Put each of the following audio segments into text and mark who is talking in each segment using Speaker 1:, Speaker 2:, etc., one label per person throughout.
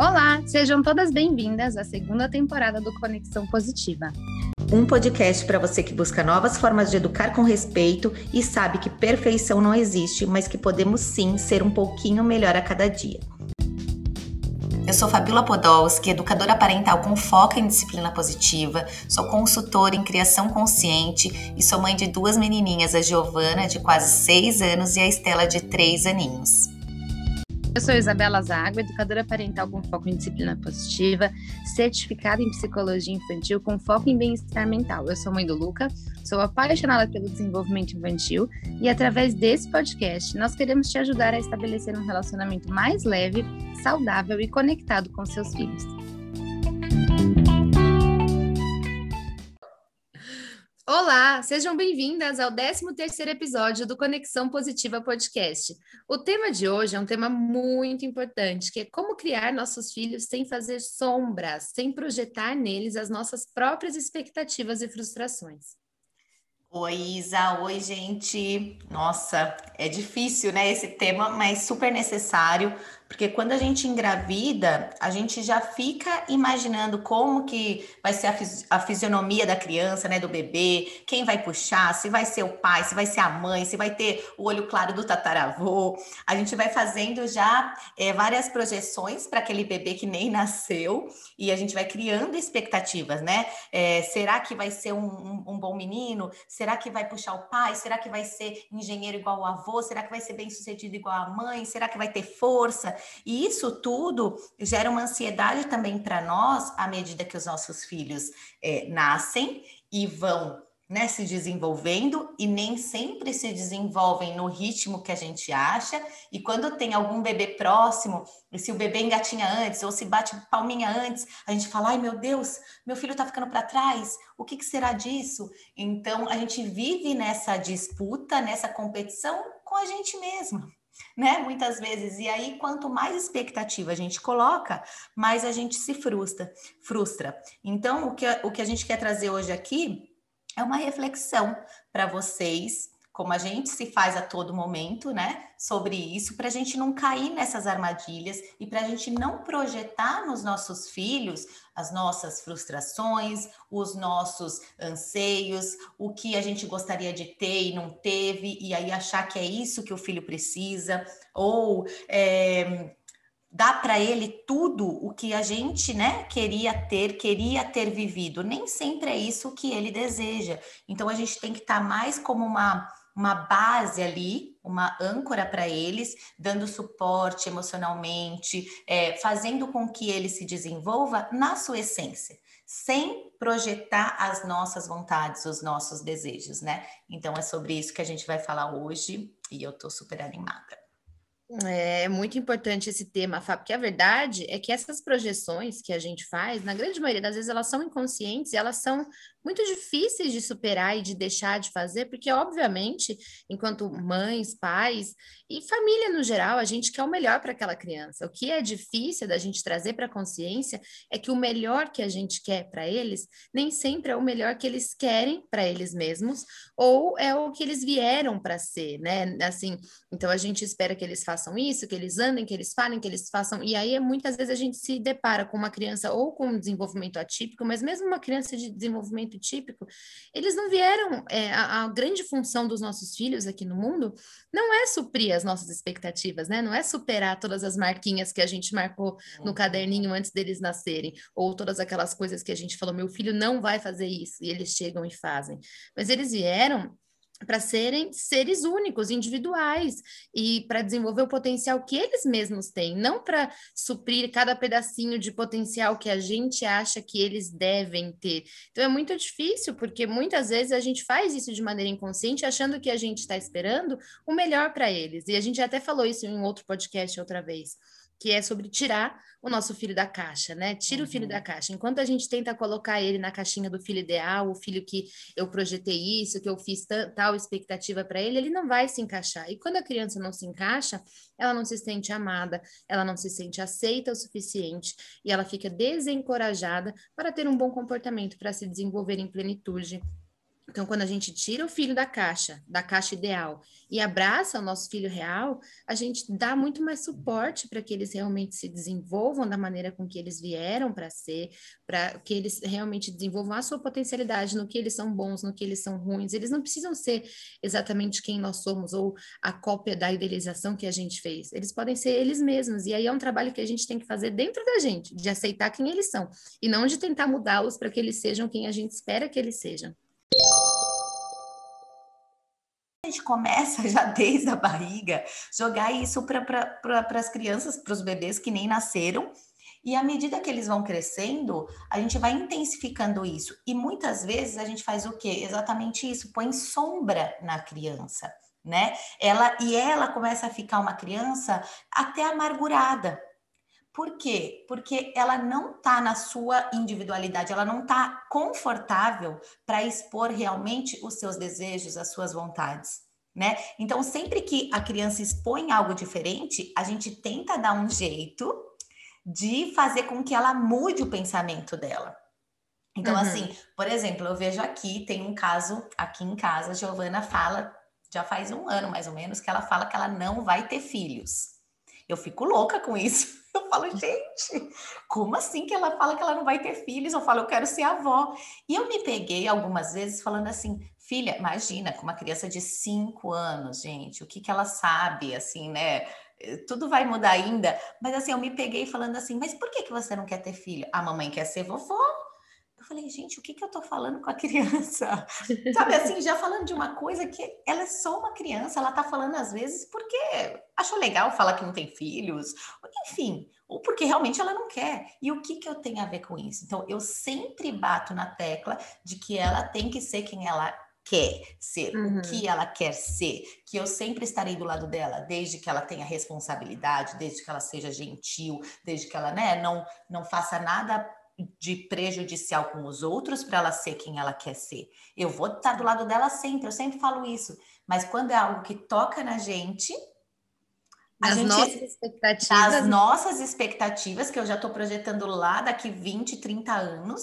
Speaker 1: Olá, sejam todas bem-vindas à segunda temporada do Conexão Positiva.
Speaker 2: Um podcast para você que busca novas formas de educar com respeito e sabe que perfeição não existe, mas que podemos sim ser um pouquinho melhor a cada dia. Eu sou Fabiola Podolski, educadora parental com foco em disciplina positiva, sou consultora em criação consciente e sou mãe de duas menininhas, a Giovana, de quase seis anos, e a Estela, de três aninhos.
Speaker 1: Eu sou Isabela Zago, educadora parental com foco em disciplina positiva, certificada em psicologia infantil com foco em bem-estar mental. Eu sou mãe do Luca, sou apaixonada pelo desenvolvimento infantil e através desse podcast nós queremos te ajudar a estabelecer um relacionamento mais leve, saudável e conectado com seus filhos. Olá, sejam bem-vindas ao 13º episódio do Conexão Positiva Podcast. O tema de hoje é um tema muito importante, que é como criar nossos filhos sem fazer sombras, sem projetar neles as nossas próprias expectativas e frustrações.
Speaker 2: Oi, Isa. Oi, gente. Nossa, é difícil, né, esse tema, mas super necessário porque quando a gente engravida, a gente já fica imaginando como que vai ser a, fisi a fisionomia da criança, né, do bebê, quem vai puxar, se vai ser o pai, se vai ser a mãe, se vai ter o olho claro do tataravô. A gente vai fazendo já é, várias projeções para aquele bebê que nem nasceu e a gente vai criando expectativas, né? É, será que vai ser um, um, um bom menino? Será que vai puxar o pai? Será que vai ser engenheiro igual o avô? Será que vai ser bem sucedido igual a mãe? Será que vai ter força? E isso tudo gera uma ansiedade também para nós, à medida que os nossos filhos é, nascem e vão né, se desenvolvendo e nem sempre se desenvolvem no ritmo que a gente acha. E quando tem algum bebê próximo, e se o bebê engatinha antes ou se bate palminha antes, a gente fala: ai meu Deus, meu filho está ficando para trás, o que, que será disso? Então a gente vive nessa disputa, nessa competição com a gente mesma né? Muitas vezes. E aí, quanto mais expectativa a gente coloca, mais a gente se frustra. frustra. Então, o que, o que a gente quer trazer hoje aqui é uma reflexão para vocês como a gente se faz a todo momento, né, sobre isso, para a gente não cair nessas armadilhas e para a gente não projetar nos nossos filhos as nossas frustrações, os nossos anseios, o que a gente gostaria de ter e não teve, e aí achar que é isso que o filho precisa, ou é, dar para ele tudo o que a gente, né, queria ter, queria ter vivido. Nem sempre é isso que ele deseja. Então a gente tem que estar tá mais como uma uma base ali, uma âncora para eles, dando suporte emocionalmente, é, fazendo com que ele se desenvolva na sua essência, sem projetar as nossas vontades, os nossos desejos, né? Então é sobre isso que a gente vai falar hoje e eu tô super animada.
Speaker 1: É muito importante esse tema, Fábio, porque a verdade é que essas projeções que a gente faz, na grande maioria das vezes, elas são inconscientes e elas são muito difíceis de superar e de deixar de fazer, porque, obviamente, enquanto mães, pais e família no geral, a gente quer o melhor para aquela criança. O que é difícil da gente trazer para a consciência é que o melhor que a gente quer para eles nem sempre é o melhor que eles querem para eles mesmos, ou é o que eles vieram para ser, né? Assim, então a gente espera que eles façam isso, que eles andem, que eles falem, que eles façam, e aí muitas vezes a gente se depara com uma criança ou com um desenvolvimento atípico, mas mesmo uma criança de desenvolvimento típico, eles não vieram. É, a, a, grande função dos nossos filhos aqui no mundo não é suprir as nossas expectativas, né? Não é superar todas as marquinhas que a gente marcou no caderninho antes deles nascerem, ou todas aquelas coisas que a gente falou, meu filho não vai fazer isso, e eles chegam e fazem. Mas eles vieram para serem seres únicos, individuais e para desenvolver o potencial que eles mesmos têm, não para suprir cada pedacinho de potencial que a gente acha que eles devem ter. Então é muito difícil, porque muitas vezes a gente faz isso de maneira inconsciente, achando que a gente está esperando o melhor para eles. E a gente até falou isso em outro podcast outra vez que é sobre tirar o nosso filho da caixa, né? Tira uhum. o filho da uhum. caixa. Enquanto a gente tenta colocar ele na caixinha do filho ideal, o filho que eu projetei isso, que eu fiz tal expectativa para ele, ele não vai se encaixar. E quando a criança não se encaixa, ela não se sente amada, ela não se sente aceita o suficiente e ela fica desencorajada para ter um bom comportamento, para se desenvolver em plenitude Então, quando a gente tira o filho da caixa, da caixa ideal, e abraça o nosso filho real, a gente dá muito mais suporte para que eles realmente se desenvolvam da maneira com que eles vieram para ser, para que eles realmente desenvolvam a sua potencialidade no que eles são bons, no que eles são ruins. Eles não precisam ser exatamente quem nós somos ou a cópia da idealização que a gente fez. Eles podem ser eles mesmos. E aí é um trabalho que a gente tem que fazer dentro da gente, de aceitar quem eles são e não de tentar mudá-los para que eles sejam quem a gente espera que eles sejam.
Speaker 2: A gente começa já desde a barriga, jogar isso para pra, as crianças, para os bebês que nem nasceram, e à medida que eles vão crescendo, a gente vai intensificando isso. E muitas vezes a gente faz o quê? Exatamente isso, põe sombra na criança, né? Ela e ela começa a ficar uma criança até amargurada, por quê? Porque ela não está na sua individualidade, ela não está confortável para expor realmente os seus desejos, as suas vontades. Né? Então, sempre que a criança expõe algo diferente, a gente tenta dar um jeito de fazer com que ela mude o pensamento dela. Então, uhum. assim, por exemplo, eu vejo aqui, tem um caso aqui em casa, a Giovana fala, já faz um ano mais ou menos, que ela fala que ela não vai ter filhos. Eu fico louca com isso. Eu falo, gente, como assim que ela fala que ela não vai ter filhos? Eu falo, eu quero ser avó. E eu me peguei algumas vezes falando assim, filha, imagina, com uma criança de cinco anos, gente, o que, que ela sabe, assim, né? Tudo vai mudar ainda. Mas assim, eu me peguei falando assim, mas por que, que você não quer ter filho? A mamãe quer ser vovó. Eu falei, gente, o que, que eu tô falando com a criança? Sabe assim, já falando de uma coisa que ela é só uma criança, ela tá falando às vezes porque achou legal falar que não tem filhos, enfim, ou porque realmente ela não quer. E o que, que eu tenho a ver com isso? Então, eu sempre bato na tecla de que ela tem que ser quem ela quer ser, uhum. o que ela quer ser, que eu sempre estarei do lado dela, desde que ela tenha responsabilidade, desde que ela seja gentil, desde que ela né, não, não faça nada de prejudicial com os outros para ela ser quem ela quer ser. Eu vou estar do lado dela sempre, eu sempre falo isso. Mas quando é algo que toca na gente,
Speaker 1: as gente, nossas expectativas.
Speaker 2: As nossas expectativas, que eu já estou projetando lá daqui 20, 30 anos,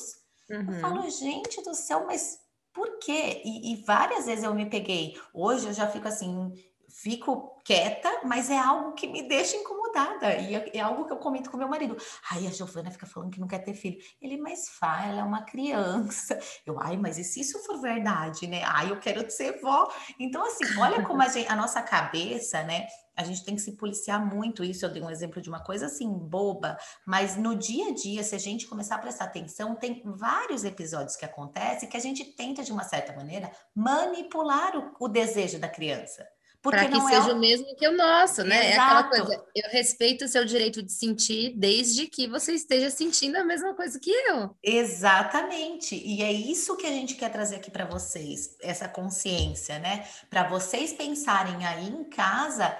Speaker 2: uhum. eu falo, gente do céu, mas por quê? E, e várias vezes eu me peguei. Hoje eu já fico assim, fico quieta, mas é algo que me deixa incomodada. E é, é, algo que eu comento com meu marido. Ai, a Giovana fica falando que não quer ter filho. Ele, mas faz, ela é uma criança. Eu, ai, mas e se isso for verdade, né? Ai, eu quero ser vó. Então, assim, olha como a, gente, a nossa cabeça, né? A gente tem que se policiar muito. Isso eu dei um exemplo de uma coisa assim, boba, mas no dia a dia, se a gente começar a prestar atenção, tem vários episódios que acontecem que a gente tenta, de uma certa maneira, manipular o, o desejo da criança
Speaker 1: para que seja é o... mesmo que o nosso, né? Exato. É aquela coisa, eu respeito o seu direito de sentir desde que você esteja sentindo a mesma coisa que eu.
Speaker 2: Exatamente. E é isso que a gente quer trazer aqui para vocês, essa consciência, né? Para vocês pensarem aí em casa,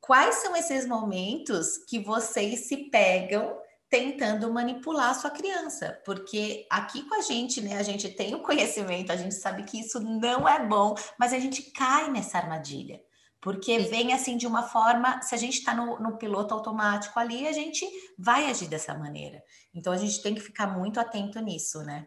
Speaker 2: quais são esses momentos que vocês se pegam tentando manipular a sua criança, porque aqui com a gente, né, a gente tem o conhecimento, a gente sabe que isso não é bom, mas a gente cai nessa armadilha. Porque vem assim de uma forma, se a gente está no, no, piloto automático ali, a gente vai agir dessa maneira. Então a gente tem que ficar muito atento nisso, né?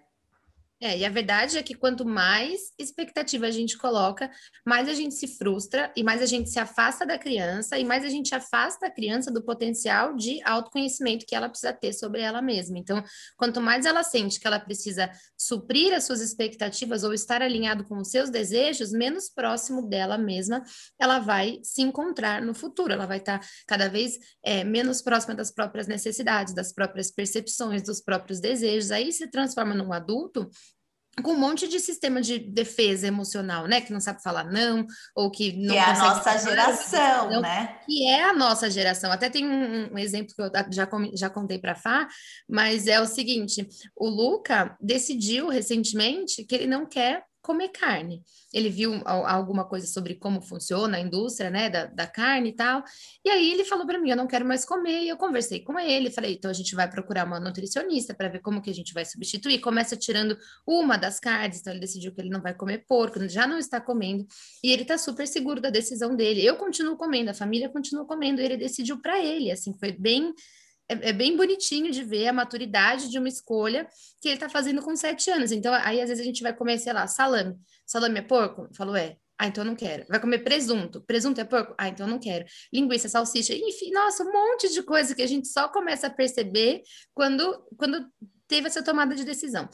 Speaker 1: É, e a verdade é que quanto mais expectativa a gente coloca, mais a gente se frustra e mais a gente se afasta da criança e mais a gente afasta a criança do potencial de autoconhecimento que ela precisa ter sobre ela mesma. Então, quanto mais ela sente que ela precisa suprir as suas expectativas ou estar alinhado com os seus desejos, menos próximo dela mesma ela vai se encontrar no futuro. Ela vai estar cada vez é, menos próxima das próprias necessidades, das próprias percepções, dos próprios desejos. Aí se transforma num adulto com um monte de sistema de defesa emocional, né? Que não sabe falar não, ou que não
Speaker 2: que é a nossa geração, não, né?
Speaker 1: Que é a nossa geração. Até tem um, um exemplo que eu já, já contei para Fá, mas é o seguinte: o Luca decidiu recentemente que ele não quer comer carne. Ele viu alguma coisa sobre como funciona a indústria, né, da, da carne e tal. E aí ele falou para mim, eu não quero mais comer. E eu conversei com ele, falei, então a gente vai procurar uma nutricionista para ver como que a gente vai substituir. Começa tirando uma das carnes, então ele decidiu que ele não vai comer porco, já não está comendo. E ele está super seguro da decisão dele. Eu continuo comendo, a família continua comendo. Ele decidiu para ele, assim, foi bem é, é, bem bonitinho de ver a maturidade de uma escolha que ele está fazendo com sete anos. Então, aí às vezes a gente vai comer, sei lá, salame. Salame é porco? Falou, é. Ah, então não quero. Vai comer presunto. Presunto é porco? Ah, então não quero. Linguiça, salsicha, enfim, nossa, um monte de coisa que a gente só começa a perceber quando, quando teve essa tomada de decisão.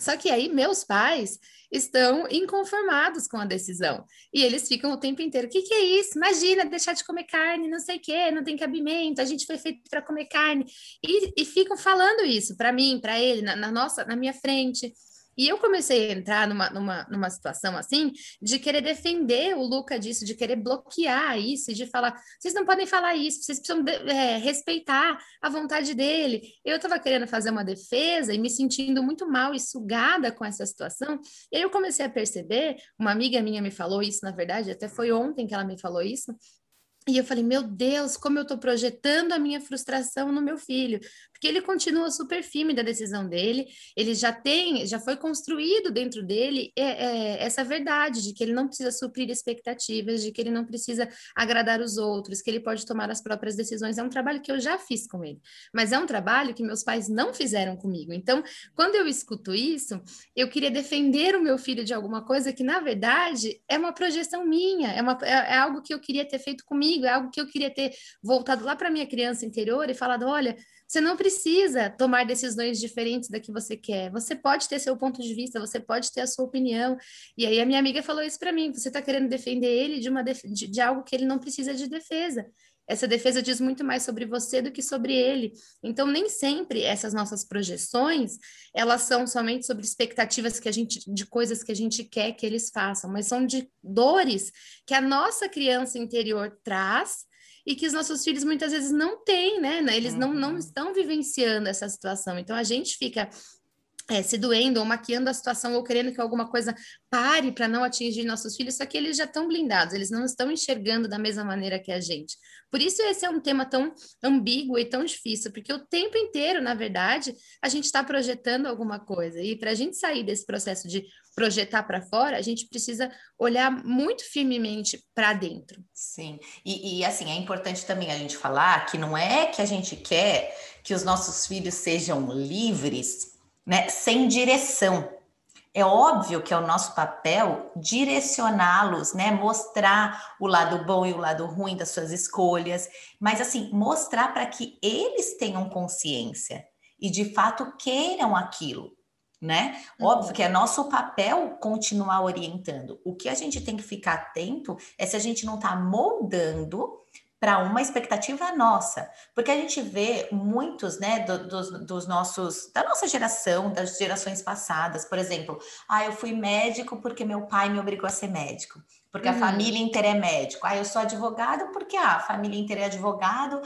Speaker 1: Só que aí meus pais estão inconformados com a decisão. E eles ficam o tempo inteiro: o que, que é isso? Imagina deixar de comer carne, não sei o quê, não tem cabimento, a gente foi feito para comer carne. E, e ficam falando isso para mim, para ele, na, na, nossa, na minha frente. E eu comecei a entrar numa, numa, numa situação assim, de querer defender o Luca disso, de querer bloquear isso, de falar, vocês não podem falar isso, vocês precisam é, respeitar a vontade dele. Eu estava querendo fazer uma defesa e me sentindo muito mal e sugada com essa situação. E aí eu comecei a perceber, uma amiga minha me falou isso, na verdade, até foi ontem que ela me falou isso, e eu falei, meu Deus, como eu estou projetando a minha frustração no meu filho, porque ele continua super firme da decisão dele, ele já tem, já foi construído dentro dele é, é, essa verdade de que ele não precisa suprir expectativas, de que ele não precisa agradar os outros, que ele pode tomar as próprias decisões. É um trabalho que eu já fiz com ele, mas é um trabalho que meus pais não fizeram comigo. Então, quando eu escuto isso, eu queria defender o meu filho de alguma coisa que, na verdade, é uma projeção minha, é, uma, é, é algo que eu queria ter feito comigo é algo que eu queria ter voltado lá para minha criança interior e falado: olha, você não precisa tomar decisões diferentes da que você quer. Você pode ter seu ponto de vista, você pode ter a sua opinião. E aí a minha amiga falou isso para mim: você está querendo defender ele de, uma de, de algo que ele não precisa de defesa. Essa defesa diz muito mais sobre você do que sobre ele. Então, nem sempre essas nossas projeções, elas são somente sobre expectativas que a gente, de coisas que a gente quer que eles façam, mas são de dores que a nossa criança interior traz e que os nossos filhos muitas vezes não têm, né? Eles não, não uhum. estão vivenciando essa situação. Então, a gente fica é, se doendo ou maquiando a situação ou querendo que alguma coisa pare para não atingir nossos filhos, só que eles já estão blindados, eles não estão enxergando da mesma maneira que a gente. Por isso esse é um tema tão ambíguo e tão difícil, porque o tempo inteiro, na verdade, a gente está projetando alguma coisa. E para a gente sair desse processo de projetar para fora, a gente precisa olhar muito firmemente para dentro.
Speaker 2: Sim, e, e assim, é importante também a gente falar que não é que a gente quer que os nossos filhos sejam livres né, sem direção. É óbvio que é o nosso papel direcioná-los, né, mostrar o lado bom e o lado ruim das suas escolhas, mas assim, mostrar para que eles tenham consciência e de fato queiram aquilo, né? Óbvio que é nosso papel continuar orientando. O que a gente tem que ficar atento é se a gente não está moldando para uma expectativa nossa, porque a gente vê muitos, né, do, dos, dos, nossos, da nossa geração, das gerações passadas, por exemplo, ah, eu fui médico porque meu pai me obrigou a ser médico, porque uhum. a família inteira é médico, ah, eu sou advogado porque ah, a família inteira é advogado,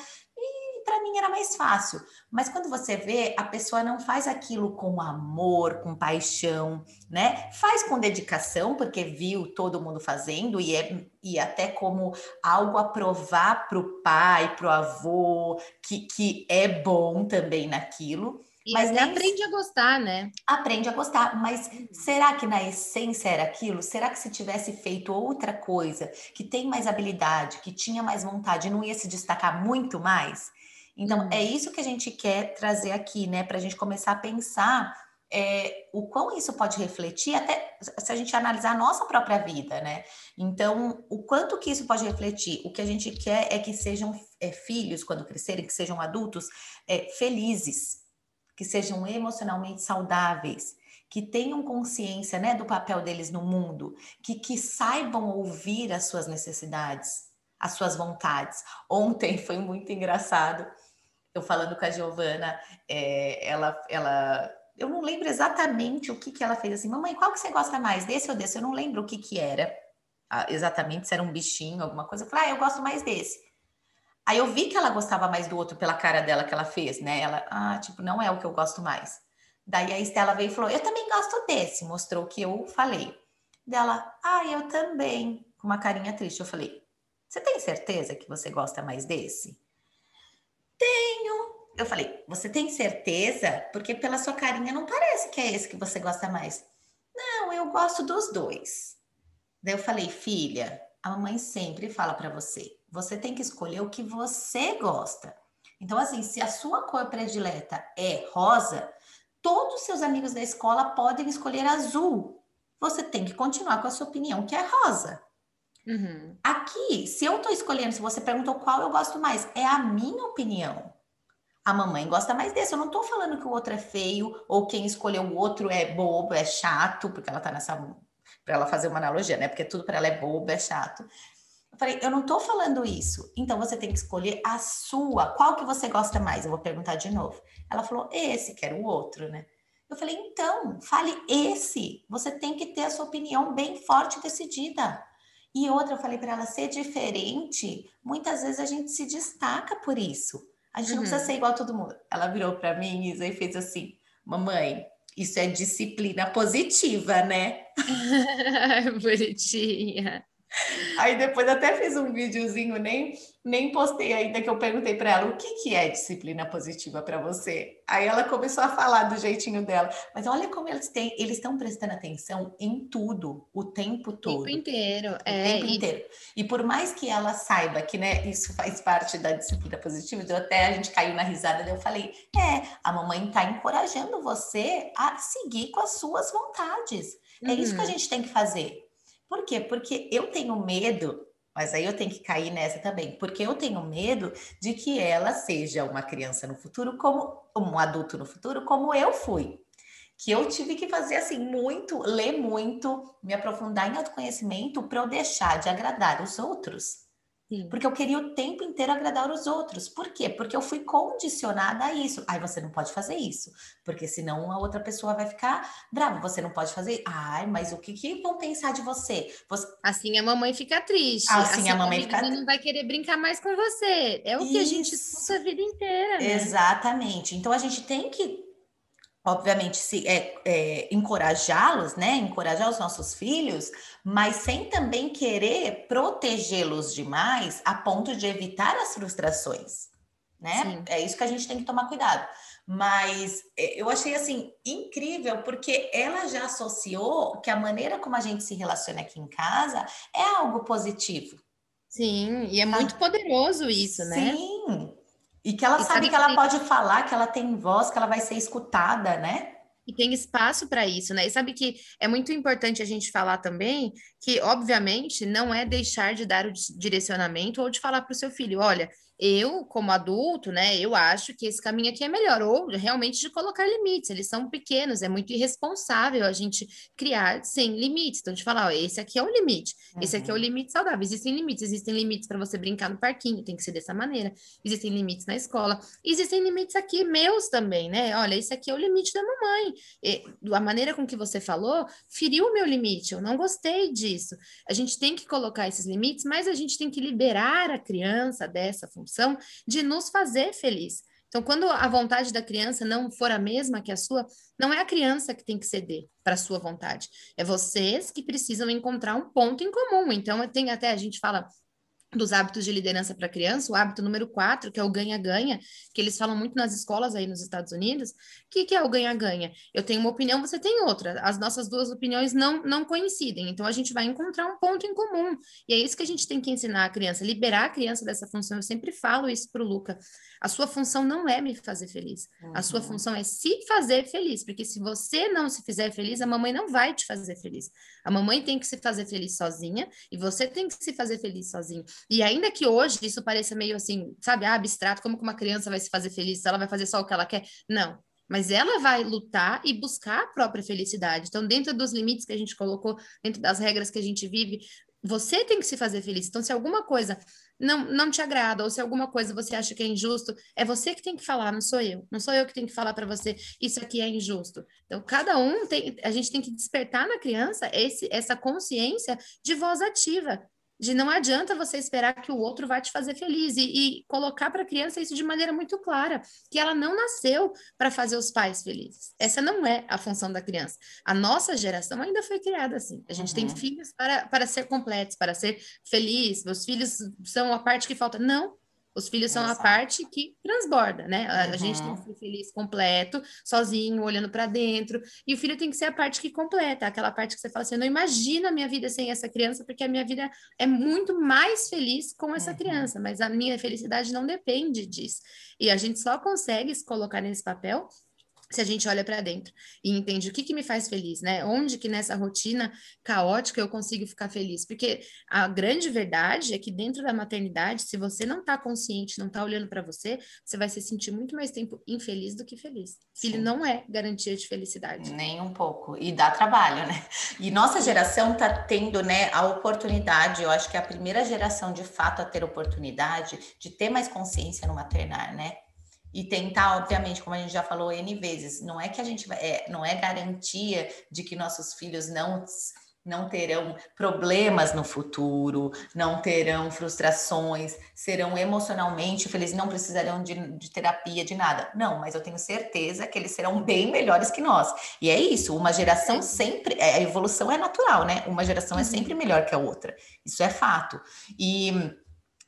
Speaker 2: para mim era mais fácil. Mas quando você vê, a pessoa não faz aquilo com amor, com paixão, né? Faz com dedicação, porque viu todo mundo fazendo e é e até como algo a provar para o pai, para o avô, que, que é bom também naquilo.
Speaker 1: E mas nem aprende a gostar, né?
Speaker 2: Aprende a gostar, mas será que na essência era aquilo? Será que se tivesse feito outra coisa, que tem mais habilidade, que tinha mais vontade, não ia se destacar muito mais? Então, é uhum. isso que a gente quer trazer aqui, né? Para a gente começar a pensar é, o quão isso pode refletir, até se a gente analisar a nossa própria vida, né? Então, o quanto que isso pode refletir? O que a gente quer é que sejam é, filhos, quando crescerem, que sejam adultos, é, felizes, que sejam emocionalmente saudáveis, que tenham consciência né, do papel deles no mundo, que, que saibam ouvir as suas necessidades, as suas vontades. Ontem foi muito engraçado eu falando com a Giovana, é, ela, ela, eu não lembro exatamente o que, que ela fez assim, mamãe, qual que você gosta mais, desse ou desse? Eu não lembro o que que era, exatamente, se era um bichinho, alguma coisa. Eu falei, ah, eu gosto mais desse. Aí eu vi que ela gostava mais do outro pela cara dela que ela fez, né? Ela, ah, tipo, não é o que eu gosto mais. Daí a Estela veio e falou, eu também gosto desse, mostrou o que eu falei. Dela, ah, eu também, com uma carinha triste. Eu falei, você tem certeza que você gosta mais desse? Tenho. Eu falei, você tem certeza? Porque pela sua carinha não parece que é esse que você gosta mais. Não, eu gosto dos dois. Daí eu falei, filha, a mamãe sempre fala para você, você tem que escolher o que você gosta. Então, assim, se a sua cor predileta é rosa, todos os seus amigos da escola podem escolher azul. Você tem que continuar com a sua opinião, que é rosa. Uhum. Aqui, se eu estou escolhendo, se você perguntou qual eu gosto mais, é a minha opinião. A mamãe gosta mais desse. Eu não estou falando que o outro é feio ou quem escolheu o outro é bobo, é chato, porque ela está nessa. Para ela fazer uma analogia, né? Porque tudo para ela é bobo, é chato. Eu falei, eu não estou falando isso. Então você tem que escolher a sua. Qual que você gosta mais? Eu vou perguntar de novo. Ela falou, esse, quero o outro, né? Eu falei, então, fale esse. Você tem que ter a sua opinião bem forte e decidida. E outra, eu falei para ela ser diferente. Muitas vezes a gente se destaca por isso. A gente uhum. não precisa uhum. ser igual a todo mundo. Ela virou para mim, Isa, e fez assim: Mamãe, isso é disciplina positiva, né?
Speaker 1: Bonitinha.
Speaker 2: Aí depois até fiz um videozinho, nem, nem postei ainda, que eu perguntei para ela o que, que é disciplina positiva para você. Aí ela começou a falar do jeitinho dela. Mas olha como eles têm, eles estão prestando atenção em tudo, o tempo todo.
Speaker 1: O tempo inteiro. O
Speaker 2: é, tempo e... inteiro. E por mais que ela saiba que né, isso faz parte da disciplina positiva, então até a gente caiu na risada, eu falei: é, a mamãe está encorajando você a seguir com as suas vontades. É uhum. isso que a uhum. gente tem que fazer. Por quê? Porque eu tenho medo, mas aí eu tenho que cair nessa também, porque eu tenho medo de que ela seja uma criança no futuro, como um adulto no futuro, como eu fui. Que eu tive que fazer assim muito, ler muito, me aprofundar em autoconhecimento para eu deixar de agradar os outros. Sim. Porque eu queria o tempo inteiro agradar os outros. Por quê? Porque eu fui condicionada a isso. Ai, você não pode fazer isso, porque senão a outra pessoa vai ficar brava. Você não pode fazer. Ai, mas o que, que vão pensar de você? você...
Speaker 1: Assim a mamãe fica triste.
Speaker 2: Assim, assim a mamãe a fica
Speaker 1: não vai querer brincar mais com você. É o isso. que a gente escuta a vida inteira. Né?
Speaker 2: Exatamente. Então a gente tem que obviamente, se é, é, encorajá-los, né? Encorajar os nossos filhos, mas sem também querer protegê-los demais a ponto de evitar as frustrações, né? Sim. É isso que a gente tem que tomar cuidado. Mas é, eu achei assim incrível porque ela já associou que a maneira como a gente se relaciona aqui em casa é algo positivo.
Speaker 1: Sim, e é tá? muito poderoso isso, né?
Speaker 2: Sim. E que ela e sabe que ela pode falar, que ela tem voz, que ela vai ser escutada, né?
Speaker 1: E tem espaço para isso, né? E sabe que é muito importante a gente falar também que, obviamente, não é deixar de dar o direcionamento ou de falar para o seu filho: olha, eu, como adulto, né, eu acho que esse caminho aqui é melhor, ou realmente de colocar limites, eles são pequenos, é muito irresponsável a gente criar sem limites. Então, de falar, ó, esse aqui é o limite, uhum. esse aqui é o uhum. limite saudável. Existem limites, existem limites para você brincar no parquinho, tem que ser dessa maneira. Existem limites na escola, existem limites aqui meus também, né? Olha, esse aqui é o limite da mamãe. E, a maneira com que você falou feriu o meu limite, eu não gostei disso. A gente tem que colocar esses limites, mas a gente tem que liberar a criança dessa função de nos fazer feliz. Então, quando a vontade da criança não for a mesma que a sua, não é a criança que tem que ceder para a sua vontade. É vocês que precisam encontrar um ponto em comum. Então, tem até, a gente fala dos hábitos de liderança para criança, o hábito número quatro, que é o ganha-ganha, que eles falam muito nas escolas aí nos Estados Unidos. O que, que é o ganha-ganha? Eu tenho uma opinião, você tem outra. As nossas duas opiniões não, não coincidem. Então, a gente vai encontrar um ponto em comum. E é isso que a gente tem que ensinar a criança, liberar a criança dessa função. Eu sempre falo isso para o Luca. A sua função não é me fazer feliz. Uhum. A sua função é se fazer feliz. Porque se você não se fizer feliz, a mamãe não vai te fazer feliz. A mamãe tem que se fazer feliz sozinha e você tem que se fazer feliz sozinho. E ainda que hoje isso pareça meio assim, sabe, ah, abstrato, como que uma criança vai se fazer feliz ela vai fazer só o que ela quer? Não. Mas ela vai lutar e buscar a própria felicidade. Então, dentro dos limites que a gente colocou, dentro das regras que a gente vive, você tem que se fazer feliz. Então, se alguma coisa não, não te agrada, ou se alguma coisa você acha que é injusto, é você que tem que falar, não sou eu. Não sou eu que tenho que falar para você, isso aqui é injusto. Então, cada um tem, a gente tem que despertar na criança esse, essa consciência de voz ativa de não adianta você esperar que o outro vai te fazer feliz e, e colocar para a criança isso de maneira muito clara, que ela não nasceu para fazer os pais felizes. Essa não é a função da criança. A nossa geração ainda foi criada assim. A gente uhum. tem filhos para, para ser completos, para ser feliz. Meus filhos são a parte que falta. Não, Os filhos são a parte que transborda, né? A, uhum. gente tem que ser feliz completo, sozinho, olhando para dentro. E o filho tem que ser a parte que completa, aquela parte que você fala assim: eu não imagino a minha vida sem essa criança, porque a minha vida é muito mais feliz com essa uhum. criança, mas a minha felicidade não depende disso. E a gente só consegue se colocar nesse papel se a gente olha para dentro e entende o que, que me faz feliz, né? Onde que nessa rotina caótica eu consigo ficar feliz? Porque a grande verdade é que dentro da maternidade, se você não está consciente, não está olhando para você, você vai se sentir muito mais tempo infeliz do que feliz. Filho Sim. não é garantia de felicidade.
Speaker 2: Nem um pouco. E dá trabalho, né? E nossa geração está tendo, né, a oportunidade, eu acho que é a primeira geração de fato a ter oportunidade de ter mais consciência no maternar, né? E tentar, obviamente, como a gente já falou N vezes, não é que a gente vai, é, não é garantia de que nossos filhos não não terão problemas no futuro, não terão frustrações, serão emocionalmente felizes, não precisarão de, de, terapia, de nada. Não, mas eu tenho certeza que eles serão bem melhores que nós. E é isso, uma geração sempre, é, a evolução é natural, né? Uma geração é uhum. sempre melhor que a outra. Isso é fato. E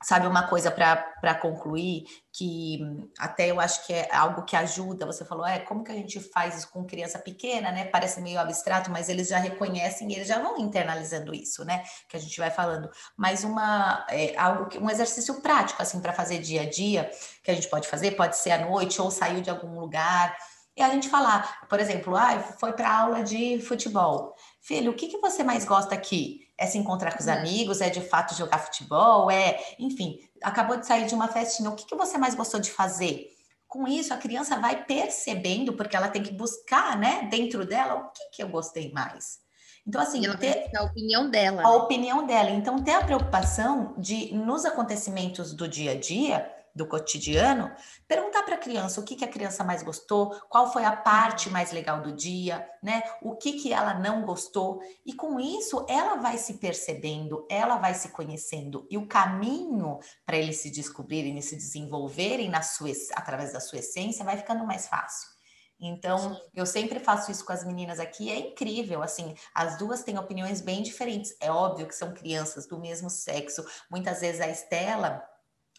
Speaker 2: Sabe uma coisa para concluir, que até eu acho que é algo que ajuda, você falou, é, como que a gente faz isso com criança pequena, né? Parece meio abstrato, mas eles já reconhecem e eles já vão internalizando isso, né? Que a gente vai falando. Mas uma, é, algo que, um exercício prático, assim, para fazer dia a dia, que a gente pode fazer, pode ser à noite ou saiu de algum lugar, e a gente falar, por exemplo, ah, foi para aula de futebol. Filho, o que, que você mais gosta aqui? É se encontrar com os uhum. amigos? É de fato jogar futebol? É, enfim, acabou de sair de uma festinha. O que, que você mais gostou de fazer? Com isso, a criança vai percebendo, porque ela tem que buscar, né, dentro dela, o que, que eu gostei mais.
Speaker 1: Então, assim, ter a opinião dela.
Speaker 2: A opinião dela. Então, ter a preocupação de, nos acontecimentos do dia a dia, do cotidiano, perguntar para a criança o que, que a criança mais gostou, qual foi a parte mais legal do dia, né? O que, que ela não gostou. E com isso, ela vai se percebendo, ela vai se conhecendo. E o caminho para eles se descobrirem e se desenvolverem na sua, através da sua essência vai ficando mais fácil. Então, eu sempre faço isso com as meninas aqui, é incrível, assim, as duas têm opiniões bem diferentes. É óbvio que são crianças do mesmo sexo. Muitas vezes a Estela,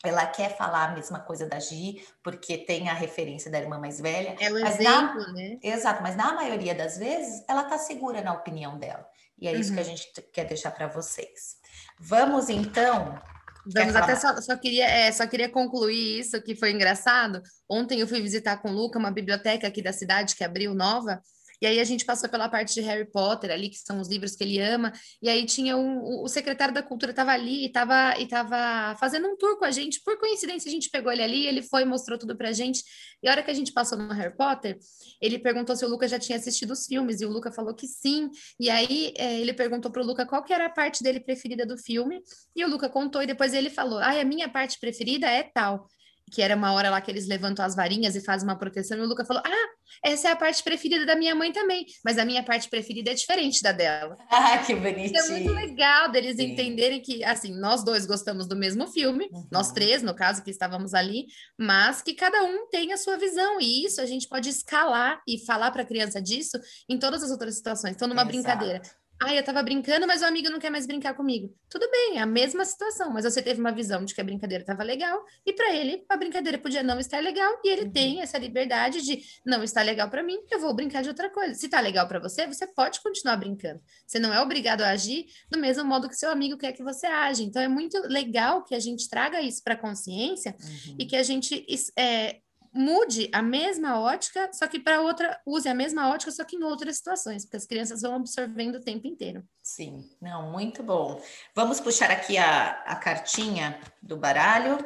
Speaker 2: ela quer falar a mesma coisa da Gi, porque tem a referência da irmã mais velha.
Speaker 1: É o exemplo, na... né?
Speaker 2: Exato, mas na maioria das vezes ela tá segura na opinião dela. E é isso uhum. que a uhum. gente quer deixar para vocês. Vamos então.
Speaker 1: Vamos até só, só, queria é, só queria concluir isso que foi engraçado. Ontem eu fui visitar com o Luca uma biblioteca aqui da cidade que abriu nova e aí a gente passou pela parte de Harry Potter ali, que são os livros que ele ama, e aí tinha um, o secretário da cultura estava ali e estava e tava fazendo um tour com a gente. Por coincidência, a gente pegou ele ali, ele foi mostrou tudo pra gente. E a hora que a gente passou no Harry Potter, ele perguntou se o Luca já tinha assistido os filmes, e o Luca falou que sim. E aí é, ele perguntou pro Luca qual que era a parte dele preferida do filme, e o Luca contou, e depois ele falou: Ah, a minha parte preferida é tal que era uma hora lá que eles levantam as varinhas e fazem uma proteção, e o Luca falou: Ah, essa é a parte preferida da minha mãe também, mas a minha parte preferida é diferente da dela.
Speaker 2: Ah, que bonitinho.
Speaker 1: é muito legal deles Sim. entenderem que, assim, nós dois gostamos do mesmo filme, uhum. nós três, no caso, que estávamos ali, mas que cada um tem a sua visão, e isso a gente pode escalar e falar para a criança disso em todas as outras situações. Então, numa Exato. brincadeira. Ah, eu tava brincando, mas o amigo não quer mais brincar comigo. Tudo bem, é a mesma situação, mas você teve uma visão de que a brincadeira estava legal e para ele a brincadeira podia não estar legal e ele uhum. tem essa liberdade de não está legal para mim, eu vou brincar de outra coisa. Se tá legal para você, você pode continuar brincando. Você não é obrigado a agir do mesmo modo que seu amigo quer que você age. Então é muito legal que a gente traga isso para consciência uhum. e que a gente é, mude a mesma ótica, só que para outra, use a mesma ótica, só que em outras situações, porque as crianças vão absorvendo o tempo inteiro.
Speaker 2: Sim, não, muito bom. Vamos puxar aqui a, a cartinha do baralho,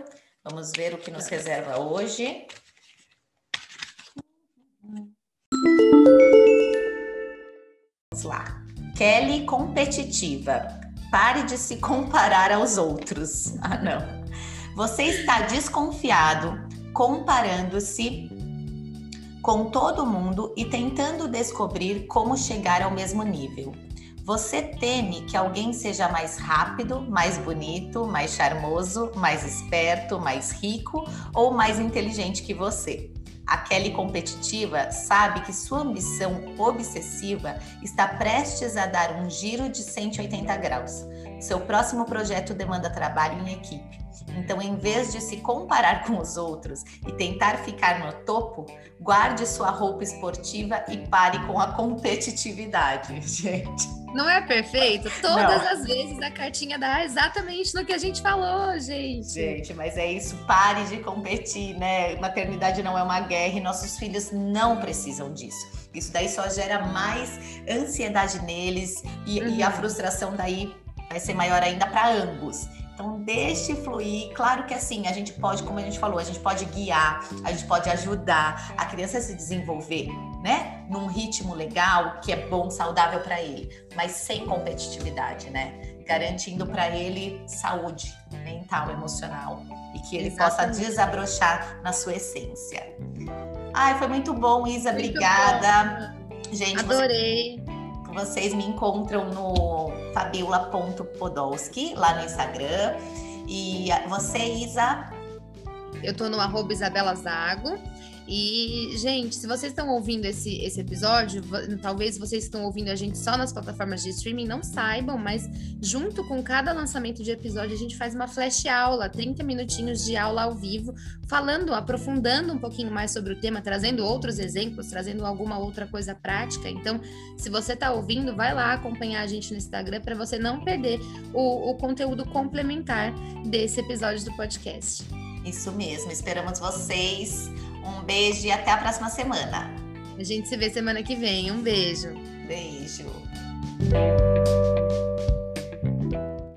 Speaker 2: vamos ver o que nos reserva hoje. Vamos lá. Kelly competitiva. Pare de se comparar aos outros. Ah, não. Você está desconfiado comparando-se com todo mundo e tentando descobrir como chegar ao mesmo nível. Você teme que alguém seja mais rápido, mais bonito, mais charmoso, mais esperto, mais rico ou mais inteligente que você. A Kelly competitiva sabe que sua ambição obsessiva está prestes a dar um giro de 180 graus Seu próximo projeto demanda trabalho em equipe. Então, em vez de se comparar com os outros e tentar ficar no topo, guarde sua roupa esportiva e pare com a competitividade, gente.
Speaker 1: Não é perfeito? Todas Não. as vezes a cartinha dá exatamente no que a gente falou, gente.
Speaker 2: Gente, mas é isso, pare de competir, né? Maternidade não é uma guerra e nossos filhos não precisam disso. Isso daí só gera mais ansiedade neles e, uhum. e a uhum. frustração daí vai ser maior ainda para ambos. Então, deixe fluir. Claro que assim, a gente pode, como a gente falou, a gente pode guiar, a gente pode ajudar a criança a se desenvolver, né? Num ritmo legal, que é bom, saudável para ele, mas sem competitividade, né? Garantindo para ele saúde mental, emocional e que ele Exatamente. possa desabrochar na sua essência. Ai, foi muito bom, Isa, muito obrigada. Bom. Gente,
Speaker 1: adorei.
Speaker 2: Você, vocês me encontram no fabiola.podolski, lá no Instagram. E você, Isa?
Speaker 1: Eu tô no arroba Isabela Zago. E, gente, se vocês estão ouvindo esse, esse episódio, talvez vocês estão ouvindo a gente só nas plataformas de streaming não saibam, mas junto com cada lançamento de episódio, a gente faz uma flash aula, 30 minutinhos de aula ao vivo, falando, aprofundando um pouquinho mais sobre o tema, trazendo outros exemplos, trazendo alguma outra coisa prática. Então, se você está ouvindo, vai lá acompanhar a gente no Instagram para você não perder o, o conteúdo complementar desse episódio do podcast.
Speaker 2: Isso mesmo, esperamos vocês. Um beijo e até a próxima semana.
Speaker 1: A gente se vê semana que vem. Um beijo.
Speaker 2: Beijo.